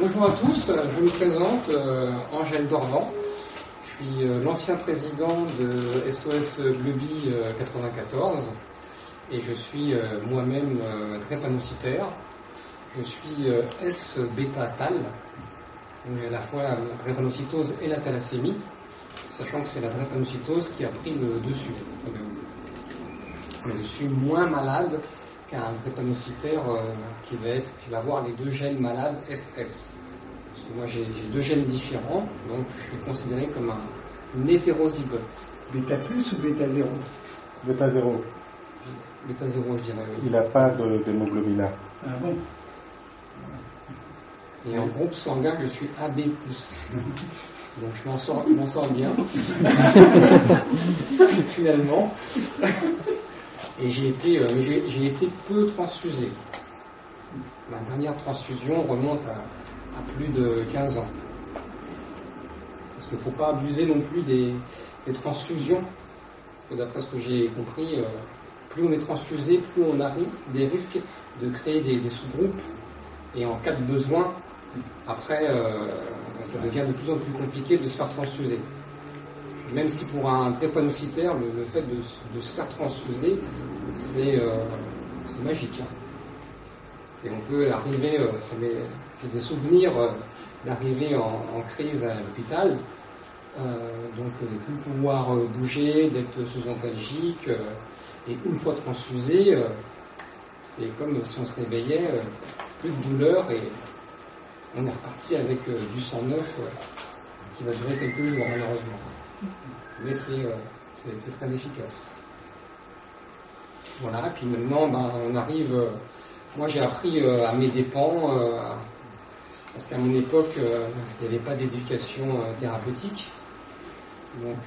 Bonjour à tous, je me présente euh, Angèle Dorvan. Je suis euh, l'ancien président de SOS Globi 94 euh, et je suis moi-même drépanocytaire. Je suis S-bêta-tal, à la fois la drépanocytose et la thalassémie, sachant que c'est la drépanocytose qui a pris le dessus. Je suis moins malade qu'un drépanocytaire qui va être, qui va avoir les deux gènes malades SS. Parce que moi j'ai deux gènes différents, donc je suis considéré comme un, hétérozygote. Bêta plus ou bêta 0 Bêta 0. Bêta 0, je dirais. Il n'a pas d'hémoglobine A. Ah bon? Et en groupe sanguin, je suis AB. Donc je m'en sors, sors bien. Finalement. Et j'ai été, euh, j'ai été peu transfusé. Ma dernière transfusion remonte à, plus de 15 ans. Parce qu'il ne faut pas abuser non plus des, transfusions. Parce que d'après ce que j'ai compris, euh, plus on est transfusé, plus on a des risques de créer des, sous-groupes. Et en cas de besoin, après, euh, ça devient de plus en plus compliqué de se faire transfuser même si pour un drépanocytaire, le, le fait de, se faire transfuser, c'est euh, magique. Hein. Et on peut arriver, euh, j'ai des souvenirs euh, d'arriver en, crise à l'hôpital, donc de ne plus pouvoir bouger, d'être sous antalgique, et une fois transfusé, c'est comme si on se réveillait, plus de douleur, et on est reparti avec du sang neuf qui va durer quelques jours malheureusement mais euh, c'est très efficace. Voilà, puis maintenant, ben, on arrive. Euh, moi, j'ai appris euh, à mes dépens, parce qu'à mon époque, il n'y avait pas d'éducation thérapeutique. Donc,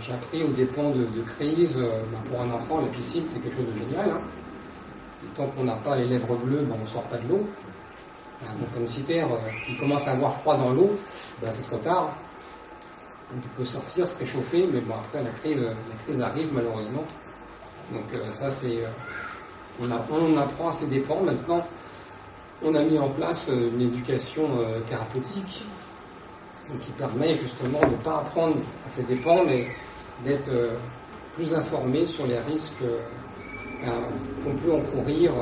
j'ai appris aux dépens de, crise. Ben, pour un enfant, la piscine, c'est quelque chose de génial. Hein. tant qu'on n'a pas les lèvres bleues, ben, on ne sort pas de l'eau. Un drépanocytaire qui commence à avoir froid dans l'eau, c'est trop tard on peut sortir, se réchauffer, mais bon, après la crise, la crise arrive malheureusement. Donc euh, ça c'est, euh, on, on, apprend à ses dépens. Maintenant, on a mis en place euh, une éducation thérapeutique qui permet justement de ne pas apprendre à ses dépens, mais d'être plus informé sur les risques qu'on peut encourir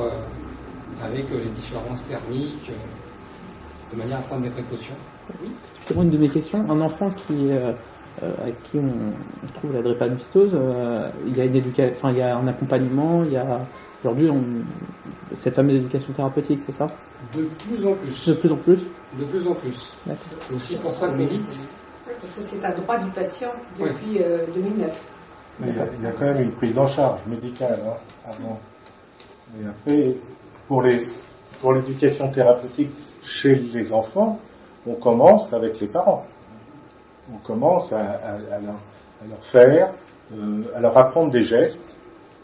avec les différences thermiques, de manière à prendre des précautions. Oui. une de mes questions. Un enfant qui, euh, euh avec qui on, trouve la drépanocytose, euh, il y a une éducation, enfin il y a un accompagnement, il y a aujourd'hui cette fameuse éducation thérapeutique, c'est ça? De plus en plus. De plus en plus. De plus en plus. C'est aussi pour ça que vite. Parce que c'est un droit du patient depuis 2009. Euh, Mais il y, a, quand même une prise en charge médicale hein, avant. Et après, pour les pour l'éducation thérapeutique chez les enfants, on commence avec les parents. On commence à, leur, faire, euh, à leur apprendre des gestes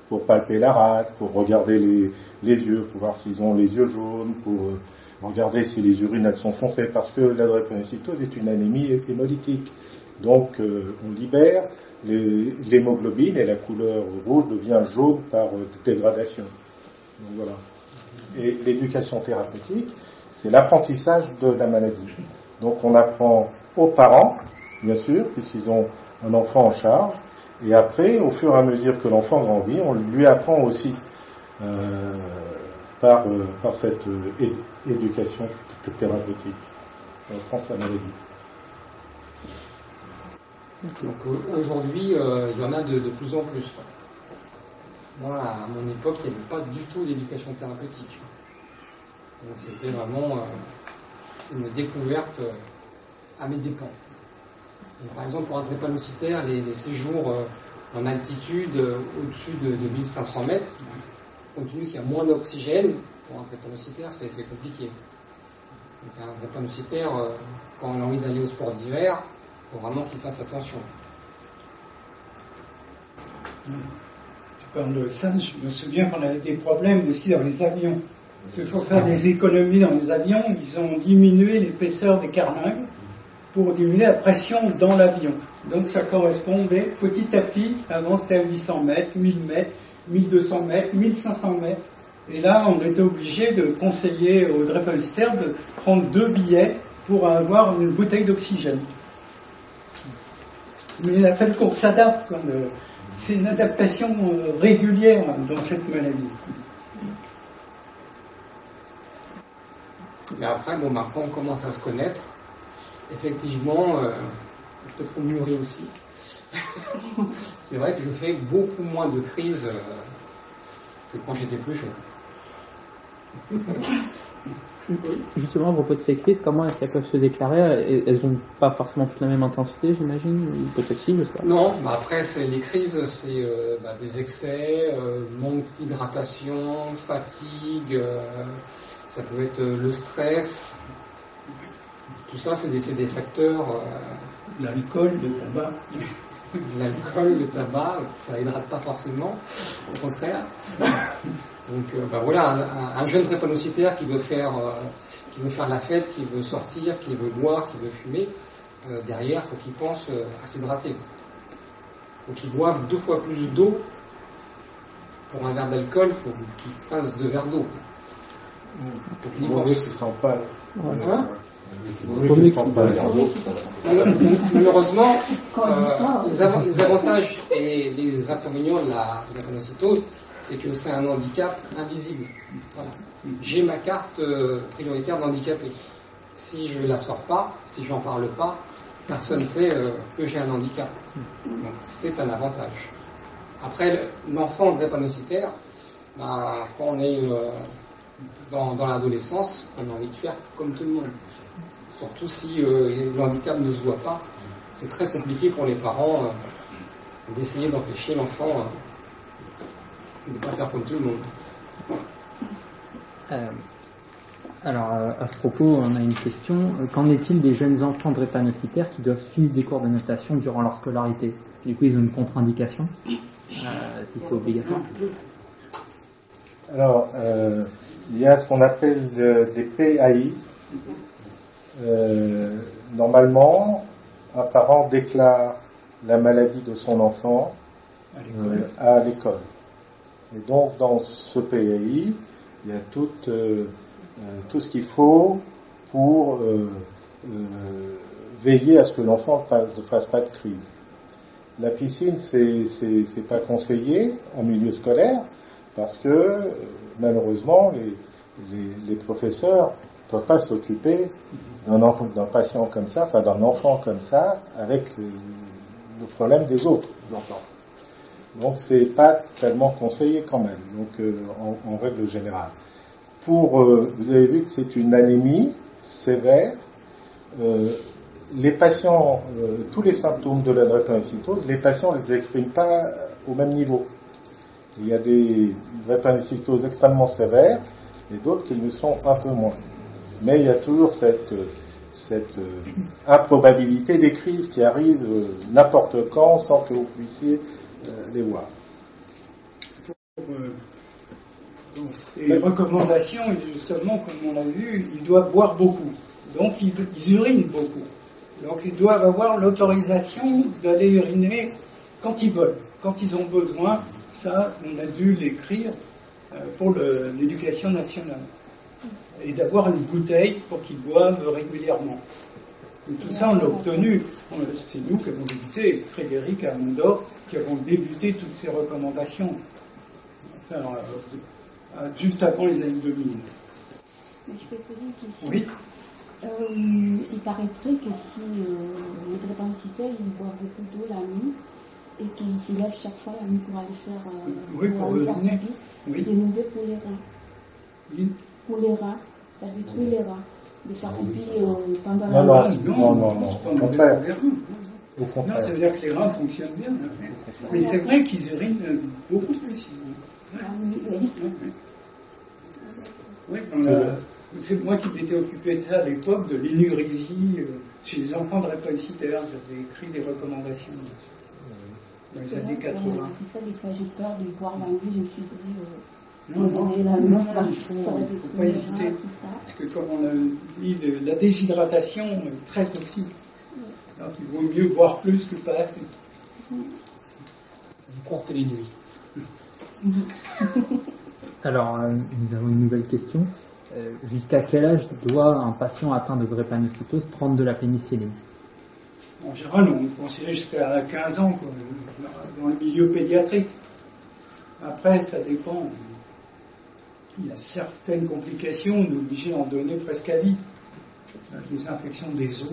pour palper la rate, pour regarder les, yeux, pour voir s'ils ont les yeux jaunes, pour euh, regarder si les urines sont foncées, parce que la drépanocytose est une anémie hémolytique. Donc euh, on libère l'hémoglobine et la couleur rouge devient jaune par dégradation. Donc voilà. Et l'éducation thérapeutique, c'est l'apprentissage de la maladie. Donc on apprend aux parents, bien sûr, puisqu'ils ont un enfant en charge, et après, au fur et à mesure que l'enfant grandit, on lui apprend aussi euh, par, euh, par cette euh, éducation thérapeutique. On apprend sa maladie. Donc aujourd'hui, il y en a de, plus en plus. Moi, à mon époque, il n'y avait pas du tout d'éducation thérapeutique. Donc c'était vraiment euh, une découverte euh, à mes dépens. par exemple, pour un drépanocytaire, les, séjours euh, en altitude au-dessus de, 1500 mètres, compte tenu qu'il y a moins d'oxygène, pour un drépanocytaire, c'est compliqué. Donc un drépanocytaire, quand on a envie d'aller au sport d'hiver, il faut vraiment qu'il fasse attention. Tu parles de ça, je me souviens qu'on avait des problèmes aussi dans les avions. Faut faire des économies dans les avions. Ils ont diminué l'épaisseur des carlingues pour diminuer la pression dans l'avion. Donc ça correspondait petit à petit, avant c'était à 800 mètres, 1000 mètres, 1200 mètres, 1500 mètres. Et là, on était obligé de conseiller au Drepelster de prendre deux billets pour avoir une bouteille d'oxygène. Mais il a fallu qu'on s'adapte. C'est une adaptation euh, régulière dans cette maladie. Mais après, bon, maintenant on commence à se connaître. Effectivement, euh, peut-être qu'on mûrit aussi. c'est vrai que je fais beaucoup moins de crises euh, que quand j'étais plus jeune. Justement, à propos de ces crises, comment est-ce qu'elles peuvent se déclarer? Elles n'ont pas forcément toute la même intensité, j'imagine? Peut-être si, je sais pas. Non, bah après, les crises, c'est euh, bah, des excès, euh, manque d'hydratation, fatigue, ça peut être le stress. Tout ça, c'est des, des, facteurs. L'alcool, le tabac. L'alcool, le tabac, ça hydrate pas forcément, au contraire. Donc euh, bah voilà, un, jeune drépanocytaire qui veut faire euh, qui veut faire la fête, qui veut sortir, qui veut boire, qui veut fumer, euh, derrière, faut qu'il pense à s'hydrater. Faut qu'il boive deux fois plus d'eau pour un verre d'alcool, faut qu'il passe deux verres d'eau. Faut qu'il y s'en passe. Malheureusement, les, avantages et les inconvénients de la, de c'est que c'est un handicap invisible. J'ai ma carte euh, prioritaire d'handicapé. Si je ne la sors pas, si j'en parle pas, personne ne sait euh, que j'ai un handicap. Donc c'est un avantage. Après, l'enfant drépanocytaire, ben, quand on est euh, dans, l'adolescence, on a envie de faire comme tout le monde. Surtout si le handicap ne se voit pas, c'est très compliqué pour les parents d'essayer d'empêcher l'enfant ne pas faire comme tout le monde. Euh, alors, euh, à ce propos, on a une question. Euh, qu'en est-il des jeunes enfants drépanocytaires qui doivent suivre des cours de natation durant leur scolarité? Du coup, ils ont une contre-indication, si c'est obligatoire Alors, il y a ce qu'on appelle des PAI. normalement, un parent déclare la maladie de son enfant à l'école. Et donc, dans ce pays, il y a tout, euh, euh, tout ce qu'il faut pour euh, veiller à ce que l'enfant ne fasse pas de crise. La piscine, c'est pas conseillé en milieu scolaire parce que malheureusement, les, les, les professeurs ne peuvent pas s'occuper d'un patient comme ça, enfin d'un enfant comme ça, avec le, problème des autres enfants. Donc c'est pas tellement conseillé quand même, donc euh, en, règle générale. Pour, euh, vous avez vu que c'est une anémie sévère. Euh, les patients, tous les symptômes de la drépanocytose, les patients ne les expriment pas au même niveau. Il y a des drépanocytoses extrêmement sévères et d'autres qui le sont un peu moins. Mais il y a toujours cette, cette improbabilité des crises qui arrivent n'importe quand sans que vous puissiez les voir. les recommandations, justement, comme on l'a vu, ils doivent boire beaucoup. Donc ils, urinent beaucoup. Donc ils doivent avoir l'autorisation d'aller uriner quand ils veulent, quand ils ont besoin. Ça, on a dû l'écrire euh, pour l'éducation nationale. Et d'avoir une bouteille pour qu'ils boivent régulièrement. tout ça, on l'a obtenu. C'est nous qui avons débuté, Frédéric Amondor, qui avons débuté toutes ces recommandations, enfin, euh, euh, juste avant les années 2000. Mais je peux poser une question Oui. Euh, il paraîtrait que si les drépanocytaires ils boivent beaucoup d'eau la nuit et qu'ils se lèvent chaque fois la nuit pour aller faire oui, pour, aller faire oui. c'est mauvais pour les reins. Oui. Pour les reins, ça détruit les reins. De faire pipi pendant la nuit. Non, non, non, non. Au contraire. Non, ça veut dire que les reins fonctionnent bien. Mais c'est vrai qu'ils urinent beaucoup plus. Oui, c'est moi qui m'étais occupé de ça à l'époque, de l'inurisie euh, chez les enfants de réponsiteur. J'avais écrit des recommandations dans les années 80. C'est ça, des fois j'ai peur de voir la nuit, je me suis dit. Euh, non, non, il ne faut pas hésiter. Parce que comme on a dit, la déshydratation est très toxique. Donc il vaut mieux boire plus que pas assez. Vous les nuits. Alors, euh, nous avons une nouvelle question. euh, jusqu'à quel âge doit un patient atteint de drépanocytose prendre de la pénicilline? En général, on conseille jusqu'à 15 ans quoi, dans le milieu pédiatrique. Après, ça dépend. Il y a certaines complications, on est obligé d'en donner presque à vie. Les infections des os.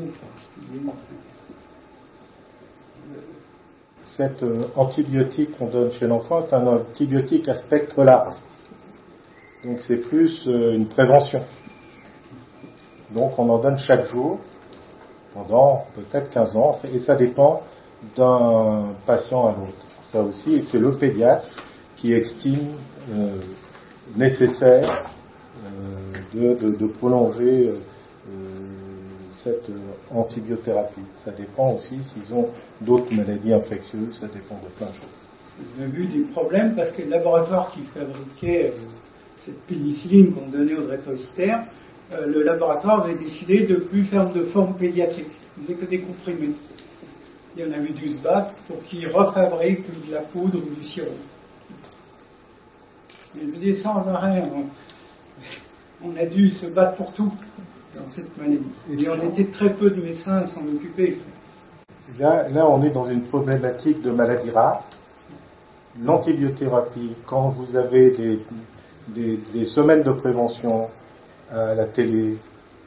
Cet euh, antibiotique qu'on donne chez l'enfant est un antibiotique à spectre large. Donc c'est plus euh, une prévention. Donc on en donne chaque jour pendant peut-être 15 ans et ça dépend d'un patient à l'autre. Ça aussi, c'est le pédiatre qui estime euh, nécessaire euh, de, de- de prolonger euh, cette euh, antibiothérapie. Ça dépend aussi s'ils ont d'autres maladies infectieuses, ça dépend de plein de choses. On a vu des problèmes parce que le laboratoire qui fabriquait euh, cette pénicilline qu'on donnait aux drépanocytaires, euh, le laboratoire avait décidé de plus faire de forme pédiatrique. Il faisait que des comprimés. Et on avait dû se battre pour qu'ils refabriquent de la poudre ou du sirop. Et je dis sans arrêt, on, on a dû se battre pour tout dans cette maladie. Et on était très peu de médecins à s'en occuper. Là, là, on est dans une problématique de maladie rare. L'antibiothérapie, quand vous avez des, des- des semaines de prévention à la télé,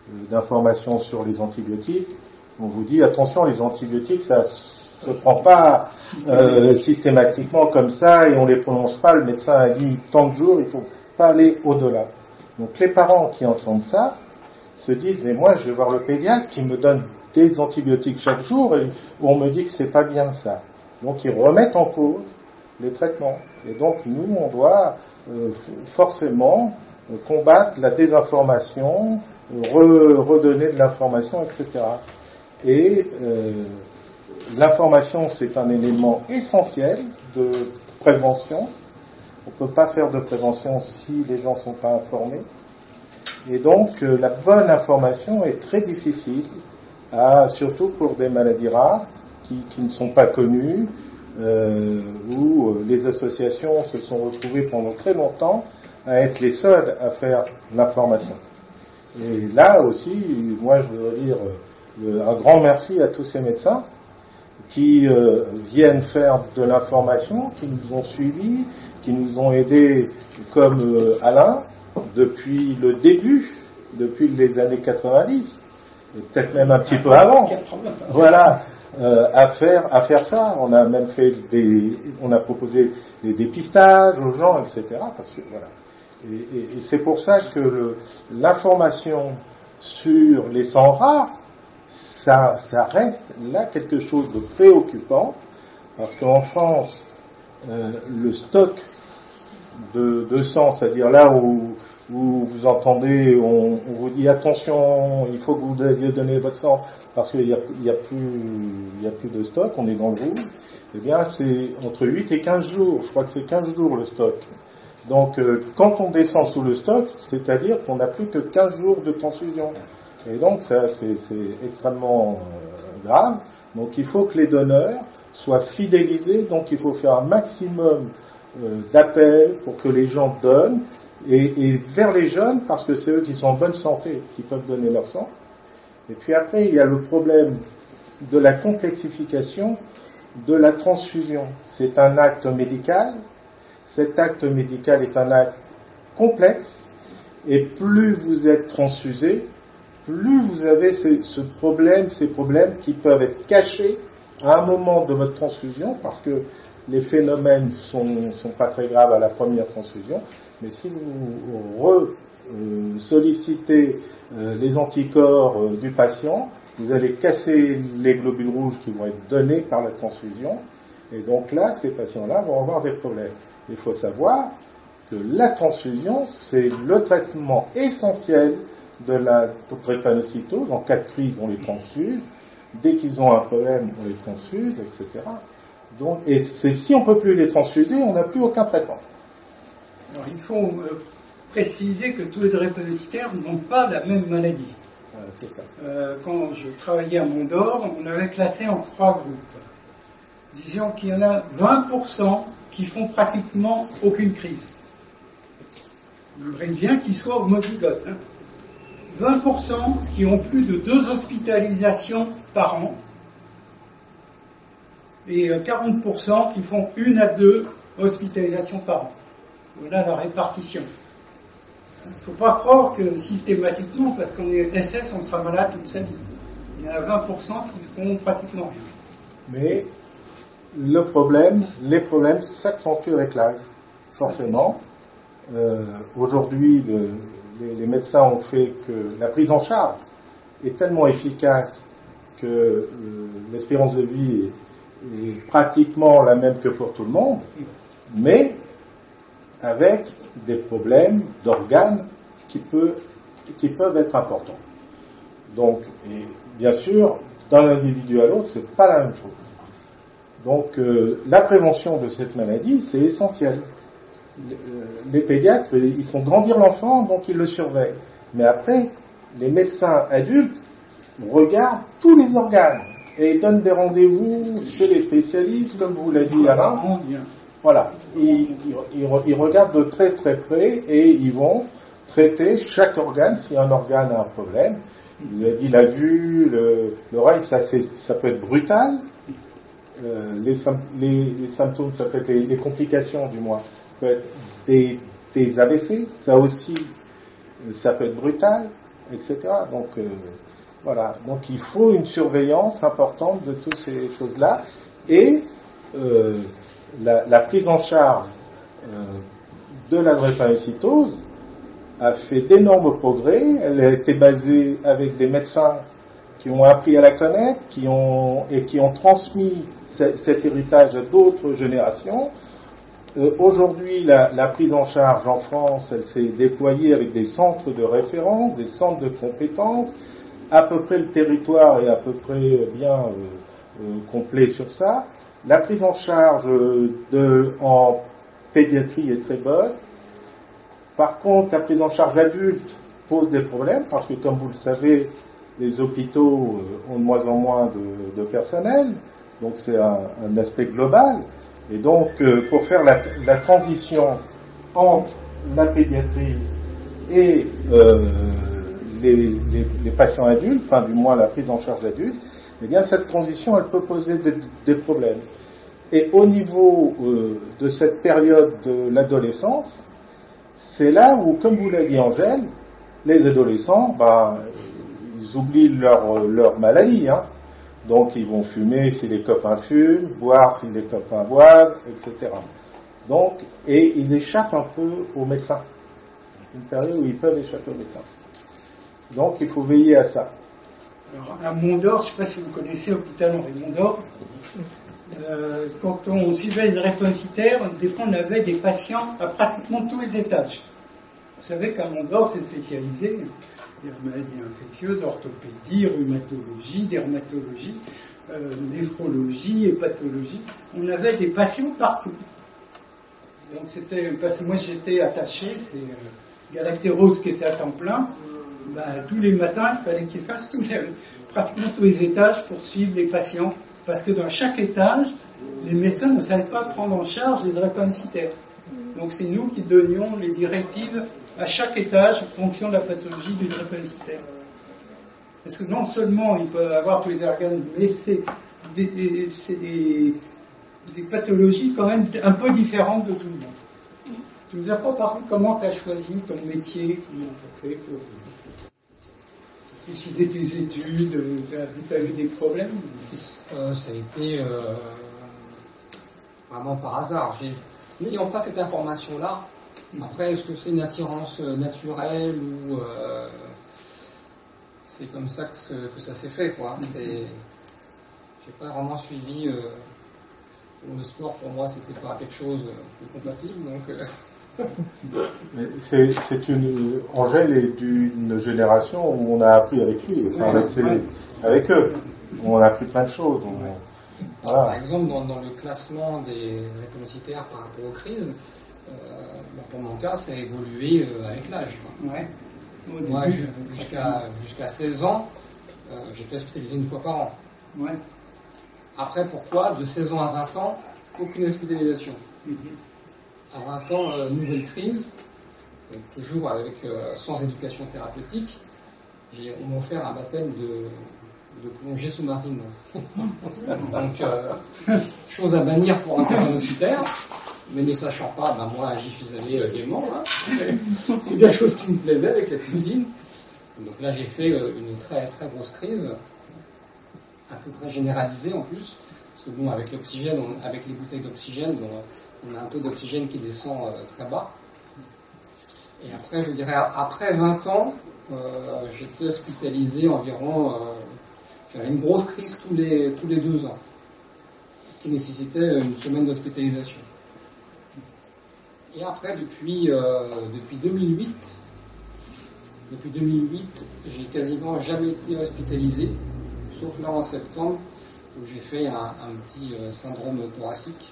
euh, d'informations sur les antibiotiques, on vous dit attention, les antibiotiques, ça se prend pas euh, systématiquement comme ça et on les prolonge pas. Le médecin a dit tant de jours, il faut pas aller au-delà. Donc les parents qui entendent ça se disent mais moi je vais voir le pédiatre qui me donne des antibiotiques chaque jour et on me dit que c'est pas bien ça. Donc ils remettent en cause les traitements. Et donc nous on doit euh, forcément combattre la désinformation, re- redonner de l'information, etc. Et euh, l'information c'est un élément essentiel de prévention. On ne peut pas faire de prévention si les gens ne sont pas informés. Et donc, euh, la bonne information est très difficile, surtout pour des maladies rares qui, qui ne sont pas connues, euh, où euh, les associations se sont retrouvées pendant très longtemps à être les seules à faire l'information. Et là aussi, moi, je veux dire euh, un grand merci à tous ces médecins qui euh, viennent faire de l'information, qui nous ont suivis, qui nous ont aidés, comme euh, Alain, depuis le début, depuis les années 90, et peut-être même un petit peu avant. 80. Voilà, euh, à faire à faire ça. On a même fait des, on a proposé des dépistages aux gens, etc. Parce que voilà. Et, c'est pour ça que l'information sur les sangs rares, ça, reste là quelque chose de préoccupant, parce qu'en France, euh, le stock de, de sang, c'est-à-dire là où, vous entendez, on, vous dit attention, il faut que vous alliez donner votre sang parce qu'il n'y a, plus, a plus de stock, on est dans le rouge, eh bien c'est entre 8 et 15 jours, je crois que c'est 15 jours le stock. Donc euh, quand on descend sous le stock, c'est-à-dire qu'on n'a plus que 15 jours de transfusion. Et donc ça c'est extrêmement euh, grave. Donc il faut que les donneurs soient fidélisés, donc il faut faire un maximum euh, d'appels pour que les gens donnent, et, et vers les jeunes, parce que c'est eux qui sont en bonne santé, qui peuvent donner leur sang. Et puis après, il y a le problème de la complexification de la transfusion. C'est un acte médical. Cet acte médical est un acte complexe. Et plus vous êtes transfusé, plus vous avez ce, problème, ces problèmes qui peuvent être cachés à un moment de votre transfusion, parce que les phénomènes sont, sont pas très graves à la première transfusion, mais si vous re, sollicitez euh, les anticorps euh, du patient, vous allez casser les globules rouges qui vont être donnés par la transfusion, et donc là, ces patients-là vont avoir des problèmes. Il faut savoir que la transfusion, c'est le traitement essentiel de la drépanocytose. En cas de crise, on les transfuse. Dès qu'ils ont un problème, on les transfuse, etc. Donc, et si on peut plus les transfuser, on n'a plus aucun traitement. Alors, il faut euh, préciser que tous les drépanocytaires n'ont pas la même maladie. Voilà, ça. Euh, quand je travaillais à Mondor, on avait classé en trois groupes. Disons qu'il y en a 20% qui font pratiquement aucune crise. Il aimerait bien qu'ils soient homozygotes. hein. 20% qui ont plus de deux hospitalisations par an et euh, 40% qui font une à deux hospitalisations par an. Voilà la répartition. Il ne faut pas croire que systématiquement, parce qu'on est SS, on sera malade toute sa vie. Il y en a 20% qui font pratiquement rien. Mais le problème, les problèmes s'accentuent avec l'âge, forcément. Euh, Aujourd'hui, le- les, médecins ont fait que la prise en charge est tellement efficace que euh, l'espérance de vie est, pratiquement la même que pour tout le monde, mais avec des problèmes d'organes qui, qui peuvent être importants. Donc, et bien sûr, d'un individu à l'autre, c'est pas la même chose. Donc, euh, la prévention de cette maladie, c'est essentiel. Les, euh, les pédiatres, ils font grandir l'enfant, donc ils le surveillent. Mais après, les médecins adultes regardent tous les organes et donnent des rendez-vous chez les spécialistes, comme vous l'avez dit Alain. Bien. Voilà, ils, ils- ils re- ils regardent de très très près et ils vont traiter chaque organe si un organe a un problème. Vous avez dit la vue, le- l'oreille, ça, ça peut être brutal. Euh, les, sym- les- les symptômes, ça peut être les, les complications du moins, ça peut être des, des AVC, ça aussi, euh, ça peut être brutal, etc. Donc euh, voilà, donc il faut une surveillance importante de toutes ces choses-là et euh, la, la prise en charge euh, de la drépanocytose a fait d'énormes progrès. Elle a été basée avec des médecins qui ont appris à la connaître, qui ont et qui ont transmis ce- cet héritage à d'autres générations. Euh, Aujourd'hui, la, prise en charge en France, elle s'est déployée avec des centres de référence, des centres de compétences. À peu près le territoire est à peu près bien euh, euh, complet sur ça. La prise en charge en pédiatrie est très bonne. Par contre, la prise en charge adulte pose des problèmes parce que, comme vous le savez, les hôpitaux euh, ont de moins en moins de, personnel. Donc, c'est un, aspect global. Et donc, euh, pour faire la, transition entre la pédiatrie et euh, les, patients adultes, enfin du moins la prise en charge adulte, eh bien cette transition, elle peut poser des, problèmes. Et au niveau de cette période de l'adolescence, c'est là où, comme vous l'a dit Angèle, les adolescents, ben, ils oublient leur, leur maladie. Hein. Donc ils vont fumer si les copains fument, boire si les copains boivent, etc. Donc, et ils échappent un peu aux médecins. Une période où ils peuvent échapper aux médecins. Donc il faut veiller à ça. Alors, à Mondor, je ne sais pas si vous connaissez l'hôpital Henri Mondor, euh, quand on suivait une réponsiteur, des fois on avait des patients à pratiquement tous les étages. Vous savez qu'à Mondor, c'est spécialisé. Maladies infectieuses, orthopédie, rhumatologie, dermatologie, euh, néphrologie, hépatologie. On avait des patients partout. Donc c'était moi j'étais attaché, c'est euh, Galactéros qui était à temps plein. Ben, tous les matins, il fallait qu'il fasse pratiquement tous les étages pour suivre les patients. Parce que dans chaque étage, les médecins ne savaient pas prendre en charge les drépanocytaires. Donc c'est nous qui donnions les directives à chaque étage en fonction de la pathologie du drépanocytaire. Parce que non seulement ils peuvent avoir tous les organes, mais c'est des, pathologies quand même un peu différentes de tout le monde. Tu nous as pas parlé comment tu as choisi ton métier, comment tu as fait pour décider tes études, tu as eu des problèmes? Euh, ça a été euh, vraiment par hasard. N'ayant pas cette information-là, après, est-ce que c'est une attirance euh, naturelle ou euh, c'est comme ça que, ça s'est fait, quoi. C'est- J'ai pas vraiment suivi. euh, le sport, pour moi, c'était pas quelque chose de compatible, donc. euh, C'est, une, Angèle est d'une génération où on a appris avec lui, enfin, avec, ses- Ouais. avec eux. On a appris plein de choses. Par exemple, dans, dans le classement des réponsités par rapport aux crises, pour mon cas, ça a évolué euh, avec l'âge. Ouais. Moi, jusqu'à jusqu'à 16 ans, euh, j'étais hospitalisé une fois par an. ouais. Après, pourquoi De 16 ans à 20 ans, aucune hospitalisation? Mhm. À 20 ans, euh, nouvelle crise, donc toujours avec, euh, sans éducation thérapeutique, on m'a offert un baptême de, de plongée sous-marine. donc, euh, chose à bannir pour un universitaire, mais ne sachant pas, ben moi j'y suis allé euh, gaiement. hein. C'est quelque chose qui me plaisait avec la cuisine. Donc là j'ai fait euh, une très très grosse crise, à peu près généralisée en plus, parce que bon avec l'oxygène, avec les bouteilles d'oxygène, on a un taux d'oxygène qui descend euh, très bas. Et après, je dirais, après 20 ans, euh, j'étais hospitalisé environ, j'avais une grosse crise tous les, tous les deux ans, qui nécessitait une semaine d'hospitalisation. Et après, depuis, euh, depuis 2008, depuis 2008, j'ai quasiment jamais été hospitalisé, sauf là en septembre, où j'ai fait un, un petit euh, syndrome thoracique.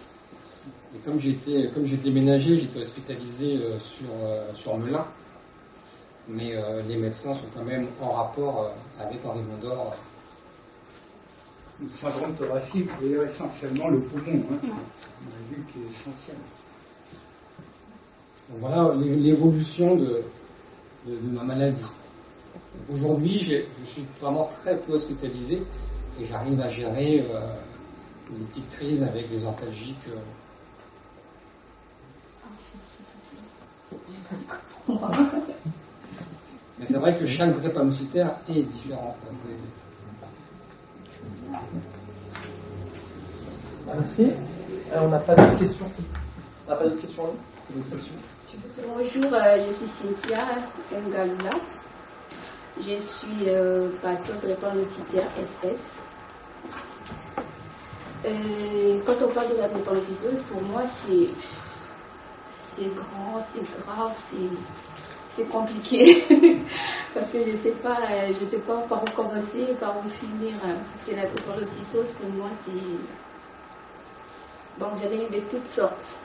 Et comme j'étais, comme j'ai déménagé, j'étais hospitalisé euh, sur, euh, sur Melun. Mais euh, les médecins sont quand même en rapport euh, avec Henri Mondor. Le syndrome thoracique, d'ailleurs, essentiellement le poumon. hein. On a vu qu'il est essentiel. Donc voilà l'é- l'évolution de, de, de ma maladie. Aujourd'hui, je suis vraiment très peu hospitalisé et j'arrive à gérer euh, une petite crise avec les antalgiques. euh. Mais c'est vrai que chaque drépanocytaire est différent. Merci. Euh, on n'a pas d'autres questions. On n'a pas d'autres questions. questions? Bonjour, euh, je suis Cynthia Ngalula. Je suis euh, patiente drépanocytaire SS. Quand on parle de la drépanocytose, pour moi, c'est grand, c'est grave, c'est compliqué parce que je sais pas, sais pas par où commencer, par où finir. Parce que la drépanocytose, pour moi, c'est bon, j'en ai eu de toutes sortes.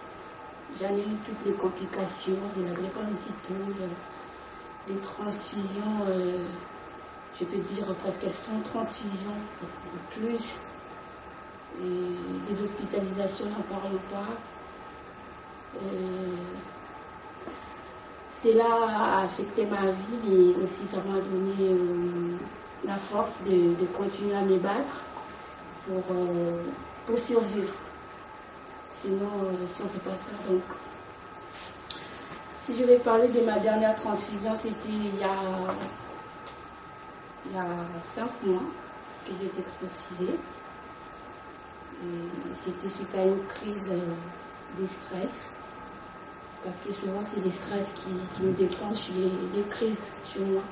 J'en ai eu toutes les complications de la drépanocytose, les transfusions, euh, je peux dire presque 100 transfusions ou plus, les hospitalisations, n'en parlons pas. Euh, cela a affecté ma vie, mais aussi ça m'a donné euh, la force de, de continuer à me battre pour, pour survivre. Sinon, euh, si on ne fait pas ça, donc. Si je vais parler de ma dernière transfusion, c'était il y a, il y a cinq mois que j'ai été transfusée. C'était suite à une crise euh, de stress. Parce que souvent, c'est les stress qui, qui me déclenchent les, les crises chez moi.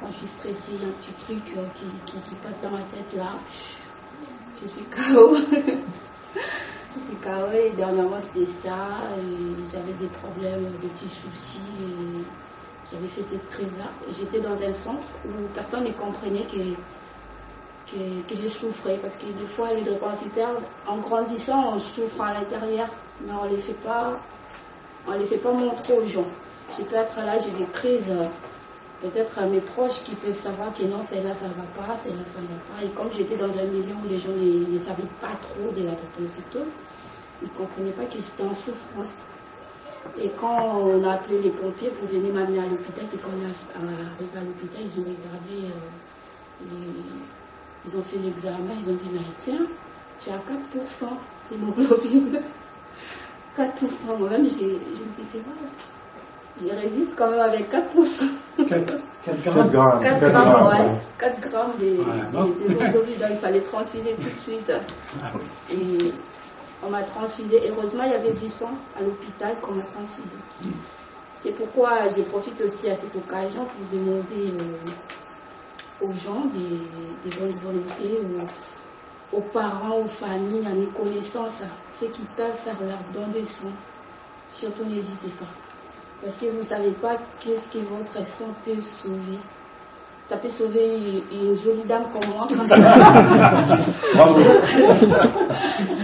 Quand je suis stressée, il y a un petit truc euh, qui, qui, qui passe dans ma tête là. Je suis KO. KO et dernièrement c'était ça. J'avais des problèmes, des petits soucis. J'avais fait cette crise-là. J'étais dans un centre où personne ne comprenait que, que, je souffrais. Parce que des fois, les drépanocytaires, en grandissant, on souffre à l'intérieur, mais on ne les fait pas les fait pas montrer aux gens. Je peux être là, j'ai des crises, peut-être à mes proches qui peuvent savoir que non, celle-là, ça ne va pas, celle-là, ça ne va pas. Et comme j'étais dans un milieu où les gens ne, savaient pas trop de la drépanocytose, ils ne comprenaient pas que j'étais en souffrance. Et quand on a appelé les pompiers pour venir m'amener à l'hôpital, c'est quand on est arrivé à l'hôpital, ils ont regardé, euh, ils ont fait l'examen, ils ont dit, mais tiens, tu as 4% d'hémoglobine. 4%, moi-même, je me dis, c'est Je résiste quand même avec 4%. 4, 4 4 grammes. grammes. 4 4 grammes, grammes. ouais. 4 grammes de- Voilà. de- d'hémoglobine, donc il fallait transfuser tout de suite. Et on m'a transfusé. Heureusement, il y avait du sang à l'hôpital qu'on m'a transfusé. C'est pourquoi je profite aussi à cette occasion pour demander euh, aux gens des, des bonnes volontés, aux, aux parents, aux familles, à mes connaissances, à ceux qui peuvent faire leur don de sang. Surtout n'hésitez pas. Parce que vous ne savez pas qu'est-ce que votre sang peut sauver. Ça peut sauver une, une jolie dame comme moi.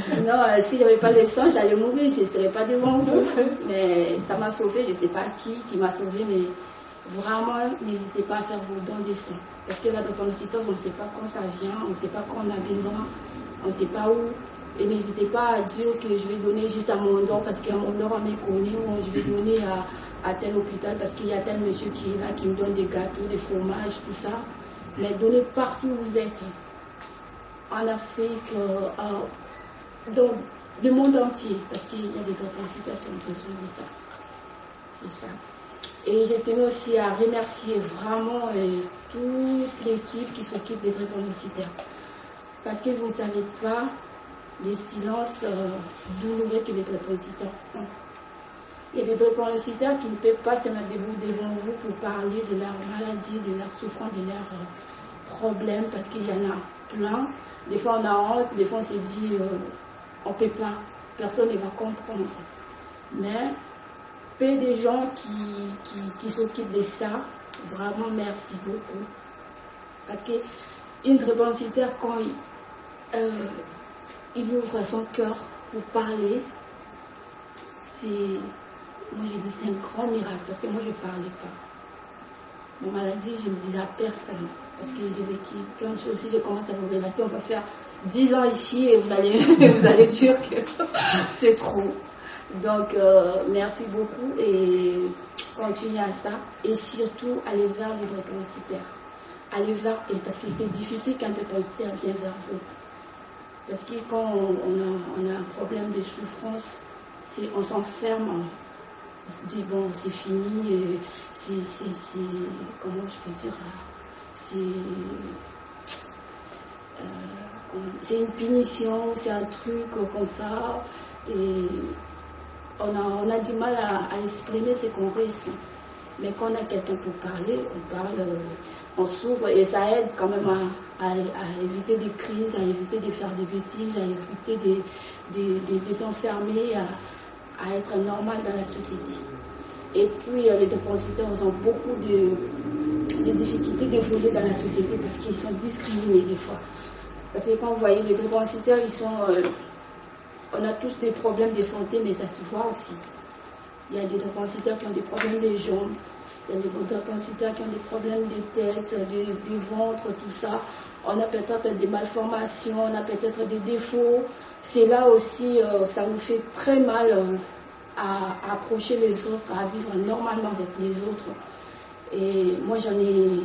Sinon, euh, si j'avais pas le sang, j'allais mourir, je ne serais pas devant vous. Mais ça m'a sauvé, je ne sais pas qui qui m'a sauvé, mais vraiment, n'hésitez pas à faire vos dons de sang. Parce que la drépanocytose, on ne sait pas quand ça vient, on ne sait pas quand on a besoin, on ne sait pas où. Et n'hésitez pas à dire que je vais donner juste à mon nom parce qu'à mon nom à mes connus ou je vais donner à, à tel hôpital parce qu'il y a tel monsieur qui est là qui me donne des gâteaux, des fromages, tout ça. Mais donnez partout où vous êtes. En Afrique, euh, dans le monde entier, parce qu'il y a des capacités qui ont besoin de ça. C'est ça. Et je tenais aussi à remercier vraiment euh, toute l'équipe qui s'occupe des traitements. Parce que vous ne savez pas les silences euh, douloureux que les publicitaires ont. Il y a des publicitaires qui ne peuvent pas se mettre debout devant vous pour parler de leur maladie, de leur souffrance, de leurs euh, problèmes, parce qu'il y en a plein. Des fois on a honte, des fois on se dit euh, on ne peut pas, personne ne va comprendre. Mais peu de gens qui, qui, s'occupent de ça, vraiment merci beaucoup. Parce que une réponsiteur, quand il, euh, il ouvre son cœur pour parler, c'est, moi je dis c'est un grand miracle, parce que moi je ne parlais pas. Mon maladie, je ne disais à personne, parce que j'ai vécu plein de choses. Si je commence à vous relater, on va faire 10 ans ici et vous allez, vous allez dire que c'est trop. Donc, euh, merci beaucoup et continuez à ça. Et surtout, allez vers les réponsités. Allez vers parce que c'est difficile quand les réponsités viennent vers vous. Parce que quand on a, un problème de souffrance, on s'enferme, on, on se dit bon, c'est fini, c'est, comment je peux dire, c'est, euh, c'est une punition, c'est un truc comme ça, et on a, on a du mal à, à exprimer ce qu'on ressent. Mais quand on a quelqu'un pour parler, on parle, euh, on s'ouvre et ça aide quand même à, éviter des crises, à éviter de faire des bêtises, à éviter de, de, de- de s'enfermer, à, à être normal dans la société. Et puis euh, les dépositaires ont beaucoup de, de difficultés d'évoluer dans la société parce qu'ils sont discriminés des fois. Parce que quand vous voyez les dépositaires, ils sont... euh, on a tous des problèmes de santé, mais ça se voit aussi. Il y a des dépositaires qui ont des problèmes de jambes, il y a des dépositaires qui ont des problèmes de tête, du ventre, tout ça. On a peut-être des malformations, on a peut-être des défauts. C'est là aussi, euh, ça nous fait très mal euh, à, approcher les autres, à vivre normalement avec les autres. Et moi, j'en ai,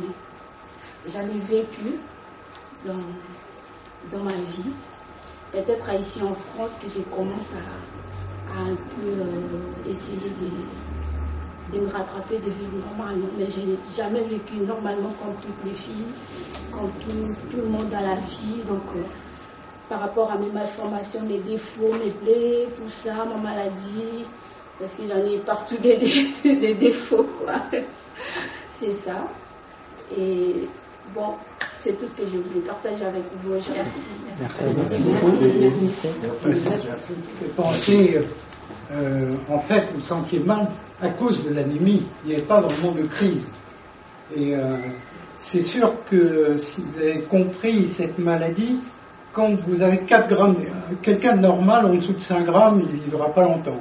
j'en ai vécu dans, dans ma vie. Peut-être ici en France que je commence à, à un peu euh, essayer de, me rattraper, de vivre normalement. Mais je n'ai jamais vécu normalement comme toutes les filles, comme tout, tout le monde dans la vie. Donc, euh, par rapport à mes malformations, mes défauts, mes plaies, tout ça, ma maladie, parce que j'en ai partout des, des défauts, quoi. C'est ça. Et bon, c'est tout ce que je voulais partager avec vous. Je remercie. Ça fait penser, euh, en fait, vous sentiez mal à cause de l'anémie. Il n'y avait pas vraiment de crise. Et euh, c'est sûr que si vous avez compris cette maladie, quand vous avez 4 grammes, euh, quelqu'un de normal en dessous de 5 grammes, il ne vivra pas longtemps.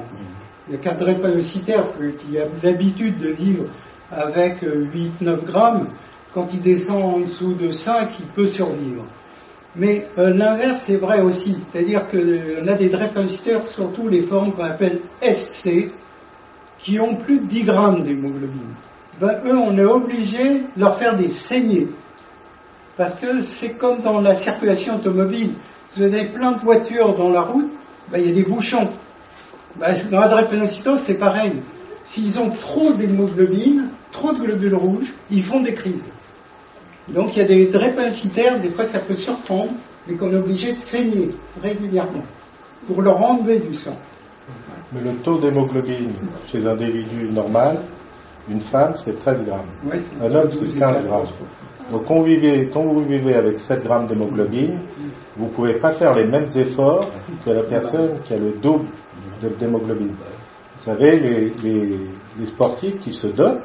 Il y a 4 drépanocytaires qui a l'habitude de vivre avec 8-9 grammes. Quand il descend en dessous de 5, il peut survivre. Mais euh, l'inverse est vrai aussi, c'est-à-dire qu'on a des drépanocytaires, surtout les formes qu'on appelle SC, qui ont plus de 10 grammes d'hémoglobine. Ben, eux, on est obligé de leur faire des saignées. Parce que c'est comme dans la circulation automobile. Si vous avez plein de voitures dans la route, ben, il y a des bouchons. Ben, dans la drépanocytose, c'est pareil. S'ils ont trop d'hémoglobine, trop de globules rouges, ils font des crises. Donc il y a des drépanocytaires, des fois ça peut surprendre, mais qu'on est obligé de saigner régulièrement pour leur enlever du sang. Mais le taux d'hémoglobine chez un individu normal, une femme, c'est 13 grammes. Ouais, Un homme, 12 c'est et 15 14. grammes. Donc quand vous, vivez, quand vous vivez avec 7 grammes d'hémoglobine, vous ne pouvez pas faire les mêmes efforts que la personne qui a le double d'hémoglobine. Vous savez, les, les- les sportifs qui se dopent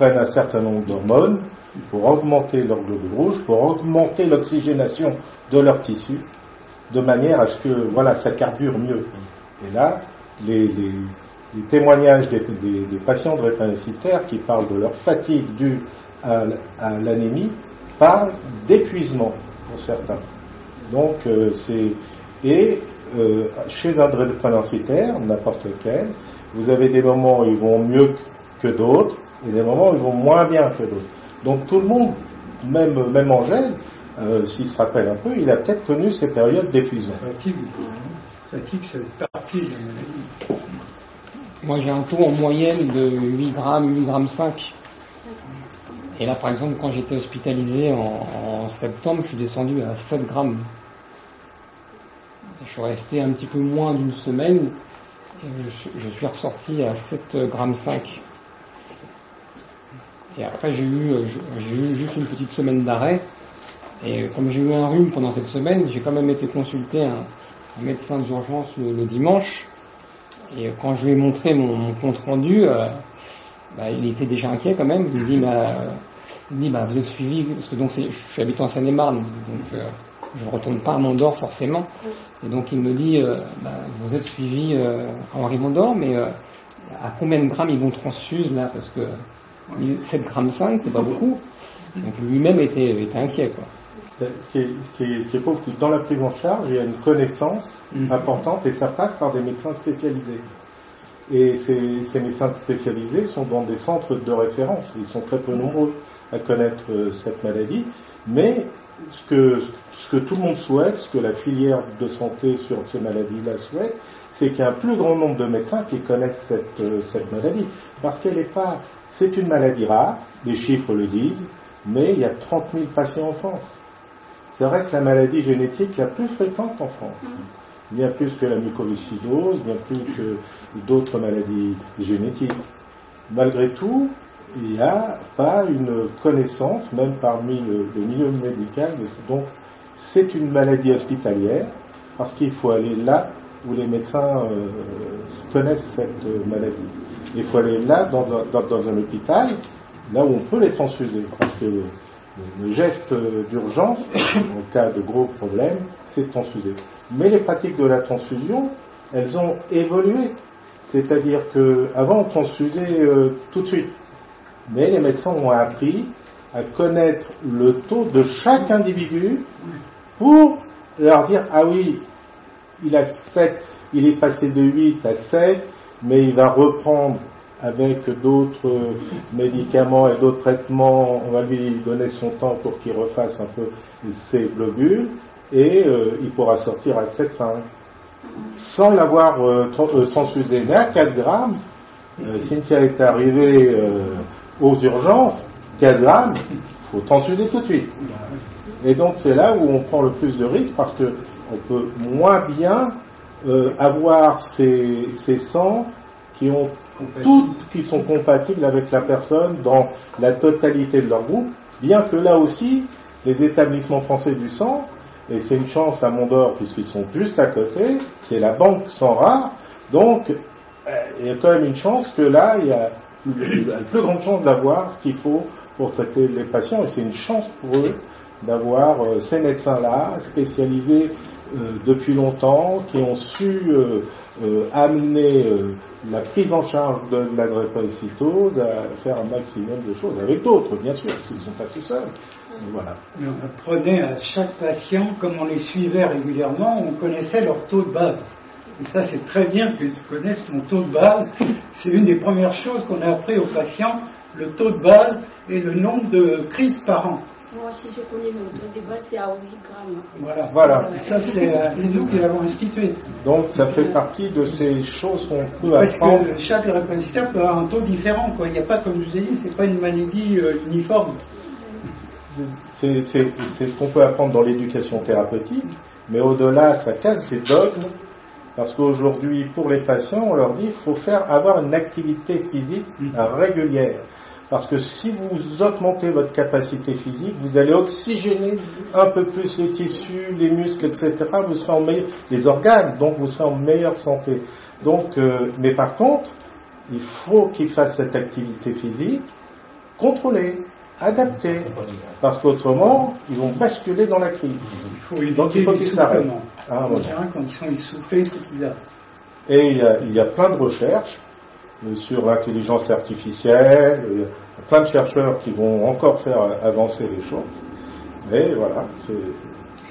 prennent un certain nombre d'hormones pour augmenter leur globule rouge, pour augmenter l'oxygénation de leurs tissus, de manière à ce que voilà, ça carbure mieux. Et là, les, les- les témoignages des, des- des patients drépanocytaires qui parlent de leur fatigue due à, à l'anémie parlent d'épuisement pour certains. Donc euh, c'est Et euh, chez un drépanocytaire, n'importe lequel, vous avez des moments où ils vont mieux que d'autres et des moments où ils vont moins bien que d'autres. Donc tout le monde, même, même Angèle, euh, s'il se rappelle un peu, il a peut-être connu ces périodes d'effusion. Fatigue, fatigue, c'est partie de la maladie. Moi, j'ai un taux en moyenne de 8 grammes, 8 grammes 5. Et là, par exemple, quand j'étais hospitalisé en, en septembre, je suis descendu à 7 grammes. Je suis resté un petit peu moins d'une semaine et je, suis- je suis ressorti à 7 grammes 5. Et après, j'ai eu, euh, j'ai eu juste une petite semaine d'arrêt. Et comme j'ai eu un rhume pendant cette semaine, j'ai quand même été consulter un, médecin d'urgence le, dimanche. Et quand je lui ai montré mon, compte rendu, euh, bah, il était déjà inquiet quand même. Il me dit, bah, euh, dit, bah, vous êtes suivi, parce que donc je suis habitant en Seine-et-Marne, donc euh, je ne retourne pas à Mondor forcément. Et donc il me dit, euh, bah, vous êtes suivi euh, à Henri Mondor, mais euh, à combien de grammes ils vont transfuse là Parce que 7 grammes 5, c'est pas beaucoup. Donc lui-même était, était inquiet. Quoi. Ce qui est, ce qui est, ce qui est pauvre, c'est que dans la prise en charge, il y a une connaissance Mhm. importante et ça passe par des médecins spécialisés. Et ces, ces médecins spécialisés sont dans des centres de référence. Ils sont très peu nombreux à connaître euh, cette maladie. Mais ce que, ce que tout le monde souhaite, ce que la filière de santé sur ces maladies-là souhaite, c'est qu'il y ait un plus grand nombre de médecins qui connaissent cette, euh, cette maladie. Parce qu'elle n'est pas, c'est une maladie rare, les chiffres le disent, mais il y a 30 000 patients en France. Ça reste la maladie génétique la plus fréquente en France. Bien plus que la mucoviscidose, bien plus que d'autres maladies génétiques. Malgré tout, il n'y a pas une connaissance, même parmi le, le milieu médical, donc c'est une maladie hospitalière, parce qu'il faut aller là où les médecins euh, connaissent cette maladie. Il faut aller là, dans un, hôpital, là où on peut les transfuser, parce que le, geste d'urgence, en cas de gros problèmes, c'est de transfuser. Mais les pratiques de la transfusion, elles ont évolué. C'est-à-dire que avant on transfusait euh, tout de suite. Mais les médecins ont appris à connaître le taux de chaque individu pour leur dire ah oui, il a 7, il est passé de 8 à 7, mais il va reprendre avec d'autres médicaments et d'autres traitements, on va lui donner son temps pour qu'il refasse un peu ses globules et euh, il pourra sortir à 7,5 sans l'avoir euh, euh, transfusé. Mais à 4 grammes, Cynthia est arrivée aux urgences, 4 grammes, il faut transfuser tout de suite. Et donc c'est là où on prend le plus de risques parce que on peut moins bien euh, avoir ces, ces sangs qui ont toutes qui sont compatibles avec la personne dans la totalité de leur groupe, bien que là aussi, les établissements français du sang, et c'est une chance à Mondor puisqu'ils sont juste à côté, c'est la banque sang rare, donc euh, il y a quand même une chance que là, il y a la plus grande chance d'avoir ce qu'il faut pour traiter les patients, et c'est une chance pour eux d'avoir euh, ces médecins-là, spécialisés euh, depuis longtemps, qui ont su euh, amener la prise en charge de la drépanocytose à faire un maximum de choses, avec d'autres, bien sûr, parce qu'ils ne sont pas tout seuls. Voilà. On apprenait à chaque patient, comme on les suivait régulièrement, on connaissait leur taux de base. Et ça, c'est très bien que tu connaisses ton taux de base. C'est une des premières choses qu'on a appris aux patients, le taux de base et le nombre de crises par an. Moi aussi, je connais mon taux de base, c'est à 8 grammes. Voilà. Voilà. Et ça, c'est euh, c'est nous qui l'avons institué. Donc ça fait partie de ces choses qu'on peut Parce apprendre. que chaque drépanocytaire peut avoir un taux différent. Quoi. Il n'y a pas, comme je vous ai dit, c'est pas une maladie euh, uniforme. C'est c'est- c'est ce qu'on peut apprendre dans l'éducation thérapeutique, mais au-delà, ça casse des dogmes, parce qu'aujourd'hui, pour les patients, on leur dit qu'il faut faire avoir une activité physique régulière. Parce que si vous augmentez votre capacité physique, vous allez oxygéner un peu plus les tissus, les muscles, etc. Vous serez en meilleur, les organes, donc vous serez en meilleure santé. Donc, euh, mais par contre, il faut qu'ils fassent cette activité physique contrôlée, adaptée, parce qu'autrement, ils vont basculer dans la crise. Il faut Donc, il faut qu'ils s'arrêtent. Ah, En voilà. général, quand ils sont essoufflés, c'est qu'ils a. Et il y, a, il y a plein de recherches sur l'intelligence artificielle, il y a plein de chercheurs qui vont encore faire avancer les choses. Mais voilà, c'est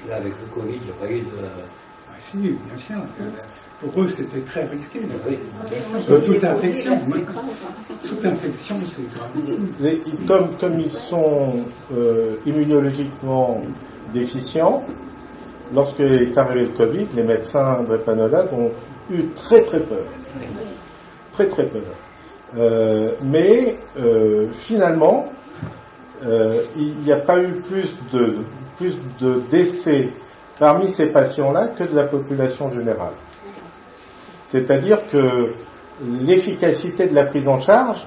Là, avec le Covid, il n'y a pas eu de. Si, bien sûr. pour eux, c'était très risqué. Oui. Euh, toute infection, toute infection, c'est grave. Comme, comme ils sont euh, immunologiquement déficients, lorsque est arrivé le Covid, les médecins drépanonologues ont eu très très peur. Très très. Euh, mais euh, finalement, euh, il n'y a pas eu plus de, plus de décès parmi ces patients-là que de la population générale. C'est-à-dire que l'efficacité de la prise en charge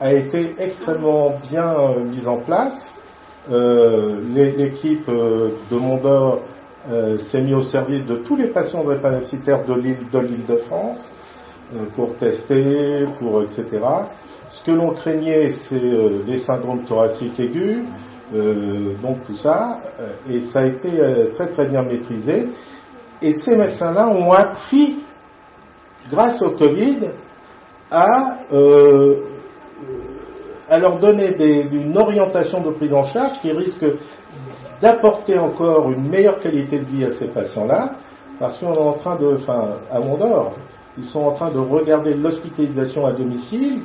a été extrêmement bien euh, mise en place. Euh, l'é- L'équipe euh, de Mondor s'est mise au service de tous les patients drépanocytaires de l'île de l'Île-de-France pour tester, pour etc. Ce que l'on craignait, c'est euh, les syndromes thoraciques aigus, euh, donc tout ça, euh, et ça a été euh, très très bien maîtrisé. Et ces médecins-là ont appris, grâce au Covid, à, euh, à leur donner une orientation de prise en charge qui risque d'apporter encore une meilleure qualité de vie à ces patients-là, parce qu'on est en train de, enfin, à Mondor, ils sont en train de regarder l'hospitalisation à domicile,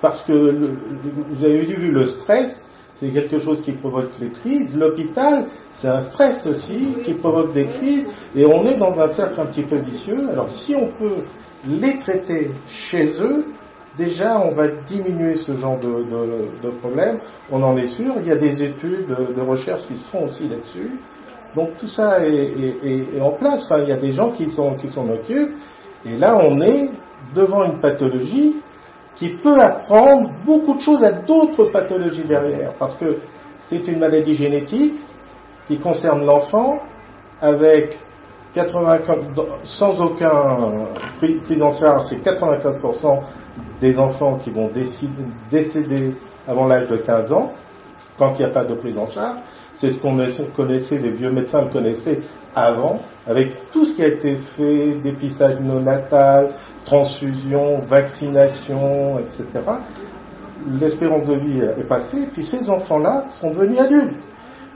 parce que vous avez vu le stress, c'est quelque chose qui provoque les crises. L'hôpital, c'est un stress aussi qui provoque des crises, et on est dans un cercle un petit peu vicieux. Alors si on peut les traiter chez eux, déjà on va diminuer ce genre de, problème. On en est sûr. Il y a des études de recherche qui se font aussi là-dessus. Donc tout ça est, en place. Il y a des gens qui s'en qui s'en occupent. Et là, on est devant une pathologie qui peut apprendre beaucoup de choses à d'autres pathologies derrière, parce que c'est une maladie génétique qui concerne l'enfant avec 95, sans aucun prise en charge, c'est 95% des enfants qui vont décéder avant l'âge de 15 ans, quand il n'y a pas de prise en charge. C'est ce qu'on connaissait, les vieux médecins le connaissaient avant, avec tout ce qui a été fait, dépistage néonatal, transfusion, vaccination, etc. L'espérance de vie est passée, puis ces enfants-là sont devenus adultes.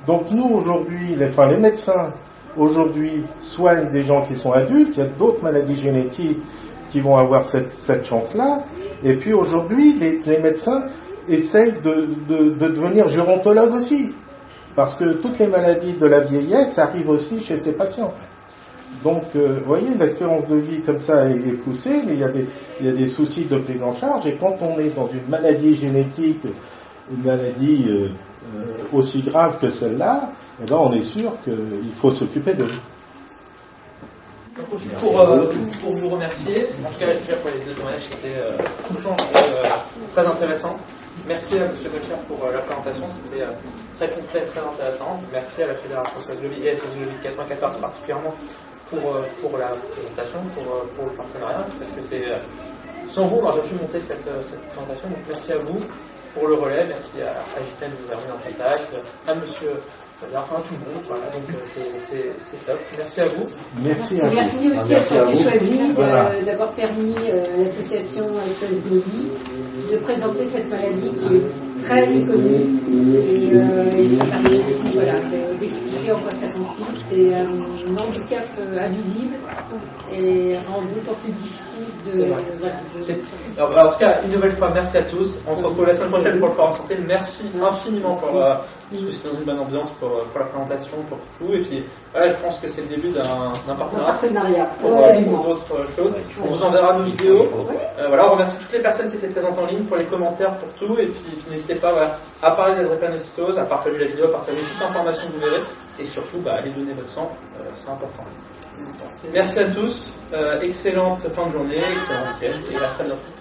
Donc nous, aujourd'hui, les, enfin, les médecins, aujourd'hui, soignent des gens qui sont adultes, il y a d'autres maladies génétiques qui vont avoir cette, chance-là, et puis aujourd'hui, les, médecins essayent de- de devenir gérontologues aussi, parce que toutes les maladies de la vieillesse arrivent aussi chez ces patients. Donc, euh, vous voyez, l'espérance de vie comme ça est, est poussée, mais il y, a des, il y a des soucis de prise en charge, et quand on est dans une maladie génétique, une maladie euh, euh, aussi grave que celle-là, eh ben, on est sûr qu'il faut s'occuper de pour, euh, pour vous remercier. En tout cas, pour les deux témoignages, c'était euh, touchant et euh, très intéressant. Merci à M. Belcher pour euh, la présentation, c'était euh, très complet, très intéressant. Merci à la Fédération Sociologie et à Sociologie 94 particulièrement pour, euh, pour la présentation, pour, le partenariat, parce que c'est sans vous, pas pu monter cette, présentation. Donc merci à vous pour le relais, merci à, à de nous avoir mis en contact, à Monsieur enfin à tout le monde, voilà, donc euh, c'est- top. Merci à vous. Merci à vous. Merci aussi Merci à à Santé. Choisie euh, Voilà. d'avoir permis euh, l'association SOS Body de présenter cette maladie qui est très méconnue et, euh, et ça permet aussi voilà, de- d'expliquer en quoi ça C'est un handicap euh, invisible et rend d'autant plus difficile C'est de, vrai. voilà, de- C'est- Alors, bah, en tout cas, une nouvelle fois, merci à tous. On se retrouve la semaine prochaine pour le Forum Santé. Merci infiniment pour, euh, parce que c'est dans une bonne ambiance pour, euh, pour la présentation, pour tout. Et puis, voilà, je pense que c'est le début d'un d'un un partenariat partenariat. pour, euh, pour d'autres choses. On vous enverra nos vidéos. Euh, voilà, on remercie toutes les personnes qui étaient présentes en ligne pour les commentaires, pour tout. Et puis, puis n'hésitez pas voilà, à parler de la drépanocytose, à partager la vidéo, à partager toute l'information que vous verrez. Et surtout, bah, allez donner votre sang, euh, c'est important. Merci à tous. Euh, excellente fin de journée, excellent week-end et à très bientôt.